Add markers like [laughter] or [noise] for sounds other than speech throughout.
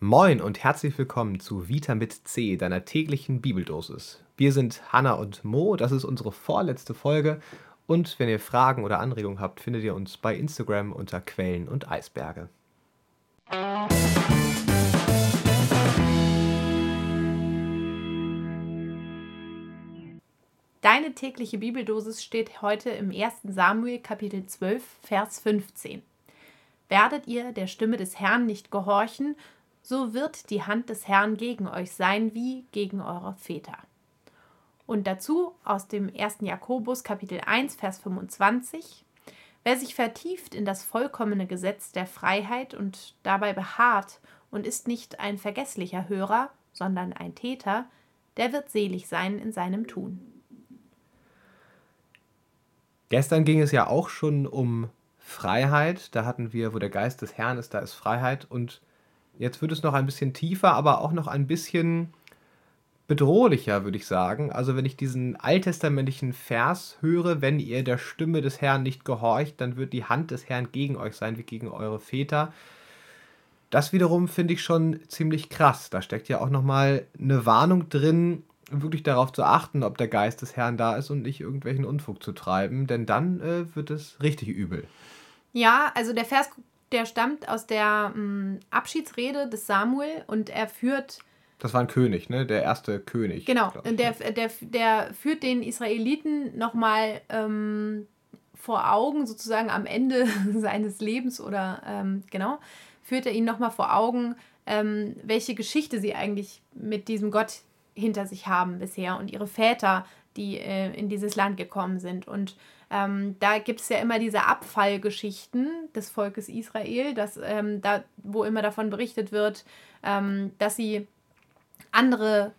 Moin und herzlich willkommen zu Vita mit C, deiner täglichen Bibeldosis. Wir sind Hanna und Mo, das ist unsere vorletzte Folge und wenn ihr Fragen oder Anregungen habt, findet ihr uns bei Instagram unter Quellen und Eisberge. Deine tägliche Bibeldosis steht heute im 1. Samuel Kapitel 12, Vers 15. Werdet ihr der Stimme des Herrn nicht gehorchen, so wird die Hand des Herrn gegen euch sein wie gegen eure Väter. Und dazu aus dem 1. Jakobus Kapitel 1 Vers 25 Wer sich vertieft in das vollkommene Gesetz der Freiheit und dabei beharrt und ist nicht ein vergesslicher Hörer, sondern ein Täter, der wird selig sein in seinem Tun. Gestern ging es ja auch schon um Freiheit. Da hatten wir, wo der Geist des Herrn ist, da ist Freiheit. Und Jetzt wird es noch ein bisschen tiefer, aber auch noch ein bisschen bedrohlicher, würde ich sagen. Also wenn ich diesen alttestamentlichen Vers höre, wenn ihr der Stimme des Herrn nicht gehorcht, dann wird die Hand des Herrn gegen euch sein, wie gegen eure Väter. Das wiederum finde ich schon ziemlich krass. Da steckt ja auch nochmal eine Warnung drin, wirklich darauf zu achten, ob der Geist des Herrn da ist und nicht irgendwelchen Unfug zu treiben, denn dann äh, wird es richtig übel. Ja, also der Vers der stammt aus der mh, hm, Abschiedsrede des Samuel und er führt. Das war ein König, ne? Der erste König. Genau. Und der, der, der führt den Israeliten nochmal ähm, vor Augen, sozusagen am Ende [laughs] seines Lebens oder ähm, genau, führt er ihnen nochmal vor Augen, ähm, welche Geschichte sie eigentlich mit diesem Gott hinter sich haben bisher und ihre Väter, die äh, in dieses Land gekommen sind. Und ähm, da gibt es ja immer diese Abfallgeschichten des Volkes Israel, dass, ähm, da, wo immer davon berichtet wird, ähm, dass sie andere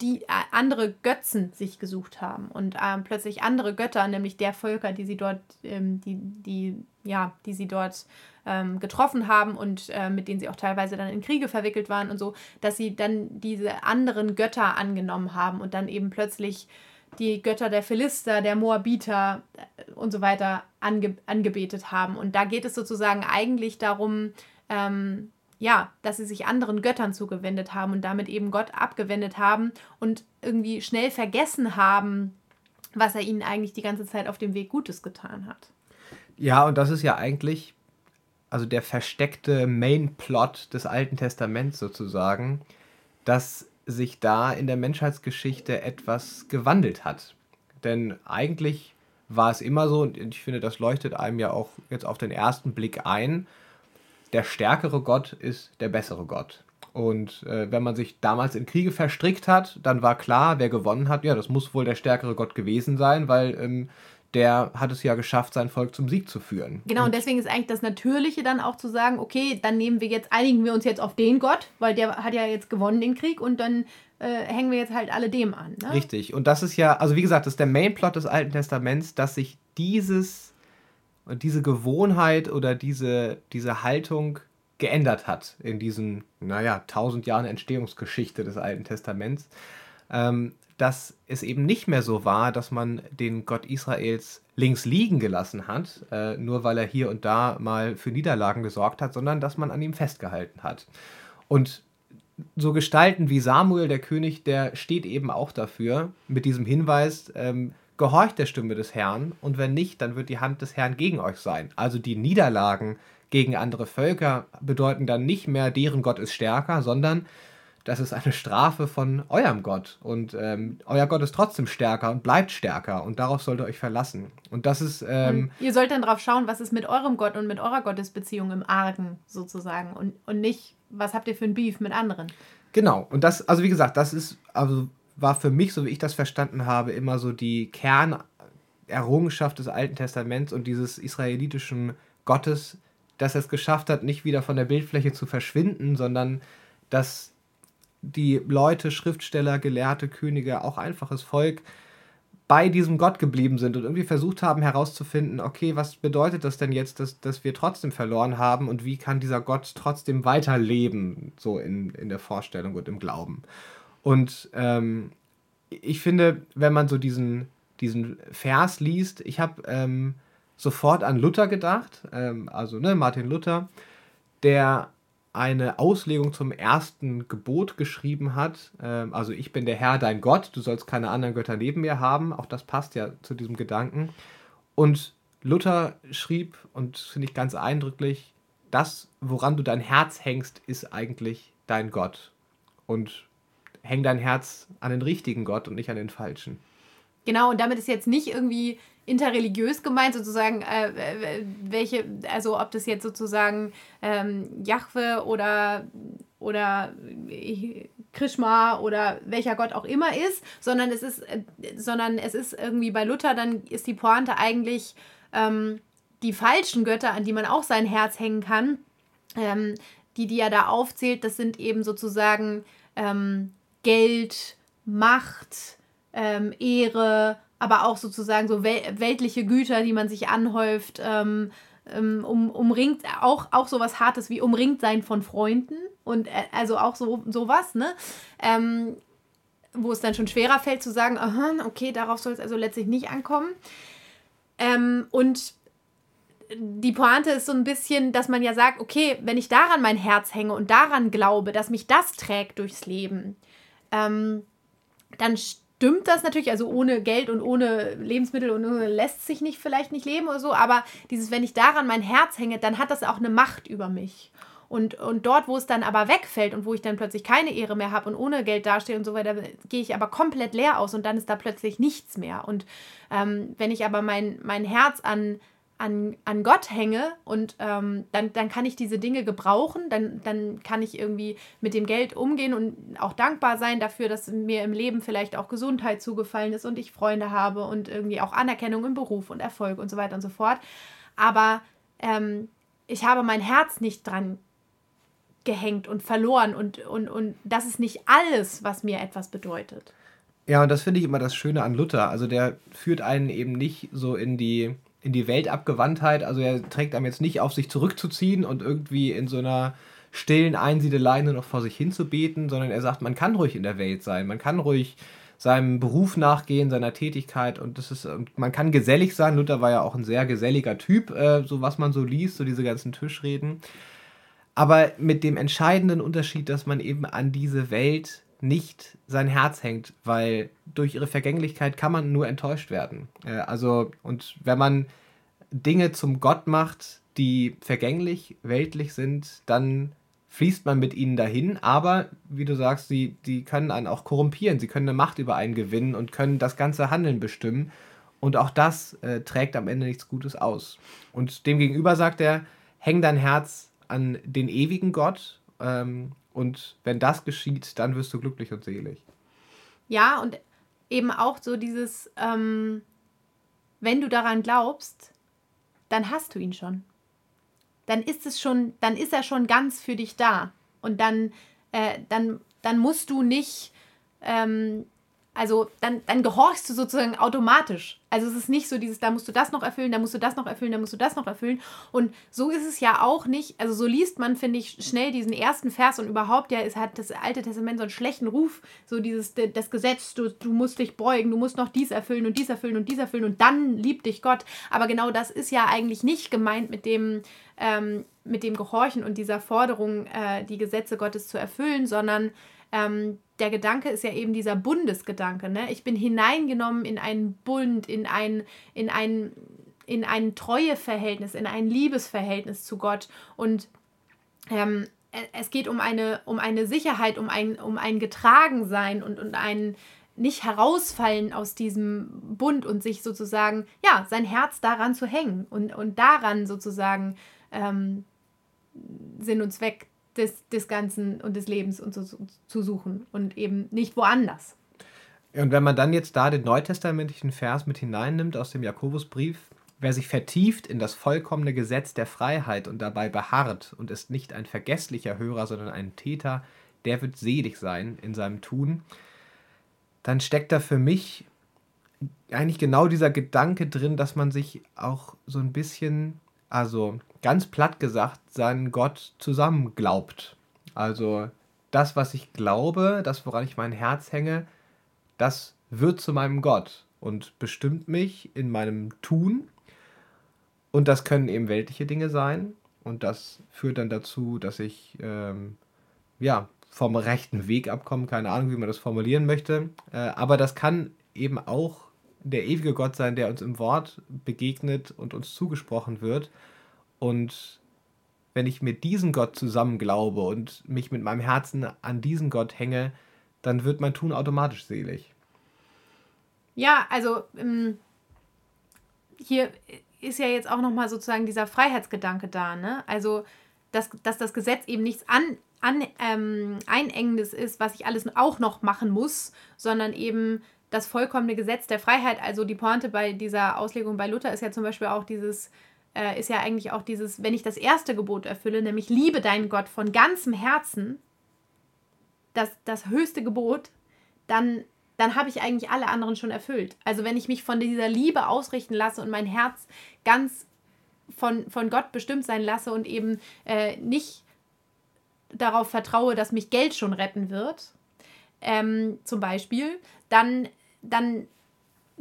die äh, andere Götzen sich gesucht haben und ähm, plötzlich andere Götter, nämlich der Völker, die sie dort, ähm, die, die, ja, die sie dort ähm, getroffen haben und äh, mit denen sie auch teilweise dann in Kriege verwickelt waren und so, dass sie dann diese anderen Götter angenommen haben und dann eben plötzlich die Götter der Philister, der Moabiter äh, und so weiter ange angebetet haben. Und da geht es sozusagen eigentlich darum, ähm, ja, dass sie sich anderen Göttern zugewendet haben und damit eben Gott abgewendet haben und irgendwie schnell vergessen haben, was er ihnen eigentlich die ganze Zeit auf dem Weg Gutes getan hat. Ja, und das ist ja eigentlich also der versteckte Main-Plot des Alten Testaments sozusagen, dass sich da in der Menschheitsgeschichte etwas gewandelt hat. Denn eigentlich war es immer so, und ich finde, das leuchtet einem ja auch jetzt auf den ersten Blick ein, der stärkere Gott ist der bessere Gott. Und äh, wenn man sich damals in Kriege verstrickt hat, dann war klar, wer gewonnen hat, ja, das muss wohl der stärkere Gott gewesen sein, weil ähm, der hat es ja geschafft, sein Volk zum Sieg zu führen. Genau, und, und deswegen ist eigentlich das Natürliche dann auch zu sagen, okay, dann nehmen wir jetzt, einigen wir uns jetzt auf den Gott, weil der hat ja jetzt gewonnen den Krieg und dann äh, hängen wir jetzt halt alle dem an. Ne? Richtig. Und das ist ja, also wie gesagt, das ist der Mainplot des Alten Testaments, dass sich dieses, diese Gewohnheit oder diese, diese Haltung geändert hat in diesen, naja, tausend Jahren Entstehungsgeschichte des Alten Testaments. Ähm, dass es eben nicht mehr so war, dass man den Gott Israels links liegen gelassen hat, äh, nur weil er hier und da mal für Niederlagen gesorgt hat, sondern dass man an ihm festgehalten hat. Und so Gestalten wie Samuel, der König, der steht eben auch dafür, mit diesem Hinweis, ähm, gehorcht der Stimme des Herrn und wenn nicht, dann wird die Hand des Herrn gegen euch sein. Also die Niederlagen gegen andere Völker bedeuten dann nicht mehr, deren Gott ist stärker, sondern das ist eine Strafe von eurem Gott. Und ähm, euer Gott ist trotzdem stärker und bleibt stärker. Und darauf sollt ihr euch verlassen. Und das ist. Ähm, ihr sollt dann drauf schauen, was ist mit eurem Gott und mit eurer Gottesbeziehung im Argen sozusagen. Und, und nicht, was habt ihr für ein Beef mit anderen. Genau. Und das, also wie gesagt, das ist, also war für mich, so wie ich das verstanden habe, immer so die Kernerrungenschaft des Alten Testaments und dieses israelitischen Gottes, dass er es geschafft hat, nicht wieder von der Bildfläche zu verschwinden, sondern dass die Leute, Schriftsteller, Gelehrte, Könige, auch einfaches Volk bei diesem Gott geblieben sind und irgendwie versucht haben herauszufinden, okay, was bedeutet das denn jetzt, dass, dass wir trotzdem verloren haben und wie kann dieser Gott trotzdem weiterleben, so in, in der Vorstellung und im Glauben. Und ähm, ich finde, wenn man so diesen, diesen Vers liest, ich habe ähm, sofort an Luther gedacht, ähm, also ne, Martin Luther, der eine Auslegung zum ersten Gebot geschrieben hat. Ähm, also ich bin der Herr, dein Gott, du sollst keine anderen Götter neben mir haben. Auch das passt ja zu diesem Gedanken. Und Luther schrieb, und finde ich ganz eindrücklich, das, woran du dein Herz hängst, ist eigentlich dein Gott. Und häng dein Herz an den richtigen Gott und nicht an den falschen. Genau, und damit ist jetzt nicht irgendwie interreligiös gemeint, sozusagen, äh, welche, also ob das jetzt sozusagen ähm, Jahwe oder, oder Krishma oder welcher Gott auch immer ist, sondern es ist, äh, sondern es ist irgendwie bei Luther, dann ist die Pointe eigentlich ähm, die falschen Götter, an die man auch sein Herz hängen kann, ähm, die, die er da aufzählt, das sind eben sozusagen ähm, Geld, Macht, ähm, Ehre, aber auch sozusagen so wel weltliche Güter, die man sich anhäuft, ähm, ähm, um, umringt, auch, auch sowas Hartes wie umringt sein von Freunden und äh, also auch so sowas, ne? Ähm, wo es dann schon schwerer fällt zu sagen, aha, okay, darauf soll es also letztlich nicht ankommen. Ähm, und die Pointe ist so ein bisschen, dass man ja sagt, okay, wenn ich daran mein Herz hänge und daran glaube, dass mich das trägt durchs Leben, ähm, dann stimmt das natürlich, also ohne Geld und ohne Lebensmittel und ohne lässt sich nicht vielleicht nicht leben oder so, aber dieses, wenn ich daran mein Herz hänge, dann hat das auch eine Macht über mich. Und, und dort, wo es dann aber wegfällt und wo ich dann plötzlich keine Ehre mehr habe und ohne Geld dastehe und so weiter, gehe ich aber komplett leer aus und dann ist da plötzlich nichts mehr. Und ähm, wenn ich aber mein, mein Herz an an, an Gott hänge und ähm, dann, dann kann ich diese Dinge gebrauchen, dann, dann kann ich irgendwie mit dem Geld umgehen und auch dankbar sein dafür, dass mir im Leben vielleicht auch Gesundheit zugefallen ist und ich Freunde habe und irgendwie auch Anerkennung im Beruf und Erfolg und so weiter und so fort. Aber ähm, ich habe mein Herz nicht dran gehängt und verloren und, und, und das ist nicht alles, was mir etwas bedeutet. Ja, und das finde ich immer das Schöne an Luther. Also der führt einen eben nicht so in die in die Weltabgewandtheit. Also er trägt einem jetzt nicht auf, sich zurückzuziehen und irgendwie in so einer stillen Einsiedelei nur noch vor sich hin zu beten, sondern er sagt, man kann ruhig in der Welt sein, man kann ruhig seinem Beruf nachgehen, seiner Tätigkeit und das ist, man kann gesellig sein. Luther war ja auch ein sehr geselliger Typ, äh, so was man so liest, so diese ganzen Tischreden. Aber mit dem entscheidenden Unterschied, dass man eben an diese Welt nicht sein Herz hängt, weil durch ihre Vergänglichkeit kann man nur enttäuscht werden. Äh, also, und wenn man Dinge zum Gott macht, die vergänglich, weltlich sind, dann fließt man mit ihnen dahin, aber wie du sagst, sie, die können einen auch korrumpieren, sie können eine Macht über einen gewinnen und können das ganze Handeln bestimmen. Und auch das äh, trägt am Ende nichts Gutes aus. Und demgegenüber sagt er, häng dein Herz an den ewigen Gott ähm, und wenn das geschieht, dann wirst du glücklich und selig. Ja, und eben auch so dieses, ähm, wenn du daran glaubst, dann hast du ihn schon. Dann ist es schon, dann ist er schon ganz für dich da. Und dann, äh, dann, dann musst du nicht ähm, also dann, dann gehorchst du sozusagen automatisch. Also es ist nicht so dieses, da musst du das noch erfüllen, da musst du das noch erfüllen, da musst du das noch erfüllen. Und so ist es ja auch nicht, also so liest man, finde ich, schnell diesen ersten Vers und überhaupt, ja, es hat das Alte Testament so einen schlechten Ruf, so dieses, das Gesetz, du, du musst dich beugen, du musst noch dies erfüllen und dies erfüllen und dies erfüllen und dann liebt dich Gott. Aber genau das ist ja eigentlich nicht gemeint mit dem, ähm, mit dem Gehorchen und dieser Forderung, äh, die Gesetze Gottes zu erfüllen, sondern ähm, der Gedanke ist ja eben dieser Bundesgedanke. Ne? Ich bin hineingenommen in einen Bund, in ein, in ein, in ein Treueverhältnis, in ein Liebesverhältnis zu Gott. Und ähm, es geht um eine, um eine Sicherheit, um ein, um ein Getragensein und, und ein nicht herausfallen aus diesem Bund und sich sozusagen, ja, sein Herz daran zu hängen und, und daran sozusagen ähm, Sinn und Zweck des, des Ganzen und des Lebens und so, zu suchen und eben nicht woanders. Und wenn man dann jetzt da den neutestamentlichen Vers mit hineinnimmt aus dem Jakobusbrief, wer sich vertieft in das vollkommene Gesetz der Freiheit und dabei beharrt und ist nicht ein vergesslicher Hörer, sondern ein Täter, der wird selig sein in seinem Tun, dann steckt da für mich eigentlich genau dieser Gedanke drin, dass man sich auch so ein bisschen, also ganz platt gesagt, seinen Gott zusammen glaubt. Also das, was ich glaube, das, woran ich mein Herz hänge, das wird zu meinem Gott und bestimmt mich in meinem Tun. Und das können eben weltliche Dinge sein. Und das führt dann dazu, dass ich ähm, ja, vom rechten Weg abkomme. Keine Ahnung, wie man das formulieren möchte. Äh, aber das kann eben auch der ewige Gott sein, der uns im Wort begegnet und uns zugesprochen wird. Und wenn ich mit diesem Gott zusammen glaube und mich mit meinem Herzen an diesen Gott hänge, dann wird mein Tun automatisch selig. Ja, also ähm, hier ist ja jetzt auch nochmal sozusagen dieser Freiheitsgedanke da, ne? Also, dass, dass das Gesetz eben nichts an, an, ähm, Einengendes ist, was ich alles auch noch machen muss, sondern eben das vollkommene Gesetz der Freiheit. Also die Pointe bei dieser Auslegung bei Luther ist ja zum Beispiel auch dieses, äh, ist ja eigentlich auch dieses, wenn ich das erste Gebot erfülle, nämlich liebe deinen Gott von ganzem Herzen, das, das höchste Gebot, dann dann habe ich eigentlich alle anderen schon erfüllt. Also wenn ich mich von dieser Liebe ausrichten lasse und mein Herz ganz von, von Gott bestimmt sein lasse und eben äh, nicht darauf vertraue, dass mich Geld schon retten wird, ähm, zum Beispiel, dann, dann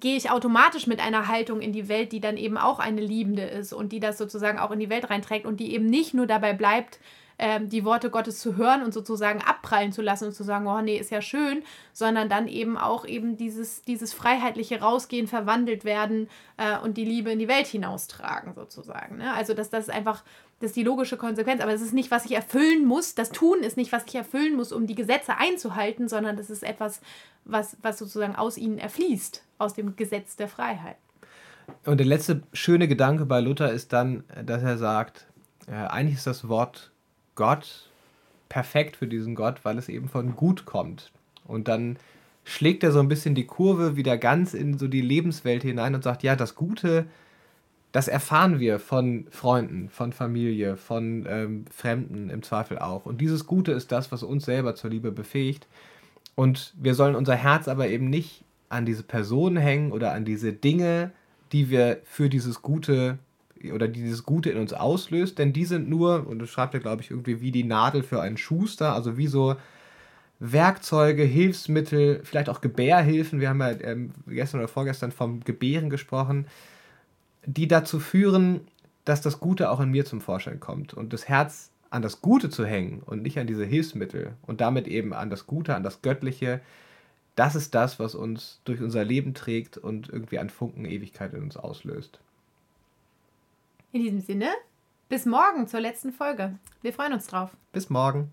gehe ich automatisch mit einer Haltung in die Welt, die dann eben auch eine liebende ist und die das sozusagen auch in die Welt reinträgt und die eben nicht nur dabei bleibt, ähm, die Worte Gottes zu hören und sozusagen abprallen zu lassen und zu sagen, oh nee, ist ja schön, sondern dann eben auch eben dieses, dieses freiheitliche Rausgehen, verwandelt werden äh, und die Liebe in die Welt hinaustragen sozusagen. Ne? Also dass das einfach, das ist die logische Konsequenz, aber es ist nicht, was ich erfüllen muss, das Tun ist nicht, was ich erfüllen muss, um die Gesetze einzuhalten, sondern das ist etwas, was, was sozusagen aus ihnen erfließt, aus dem Gesetz der Freiheit. Und der letzte schöne Gedanke bei Luther ist dann, dass er sagt, äh, eigentlich ist das Wort Gott perfekt für diesen Gott, weil es eben von gut kommt. Und dann schlägt er so ein bisschen die Kurve wieder ganz in so die Lebenswelt hinein und sagt, ja, das Gute, das erfahren wir von Freunden, von Familie, von ähm, Fremden im Zweifel auch. Und dieses Gute ist das, was uns selber zur Liebe befähigt. Und wir sollen unser Herz aber eben nicht an diese Personen hängen oder an diese Dinge, die wir für dieses Gute oder die dieses Gute in uns auslöst, denn die sind nur, und das schreibt er, glaube ich, irgendwie wie die Nadel für einen Schuster, also wie so Werkzeuge, Hilfsmittel, vielleicht auch Gebärhilfen, wir haben ja ähm, gestern oder vorgestern vom Gebären gesprochen, die dazu führen, dass das Gute auch in mir zum Vorschein kommt und das Herz an das Gute zu hängen und nicht an diese Hilfsmittel und damit eben an das Gute, an das Göttliche, das ist das, was uns durch unser Leben trägt und irgendwie einen Funken Ewigkeit in uns auslöst. In diesem Sinne, bis morgen zur letzten Folge. Wir freuen uns drauf. Bis morgen.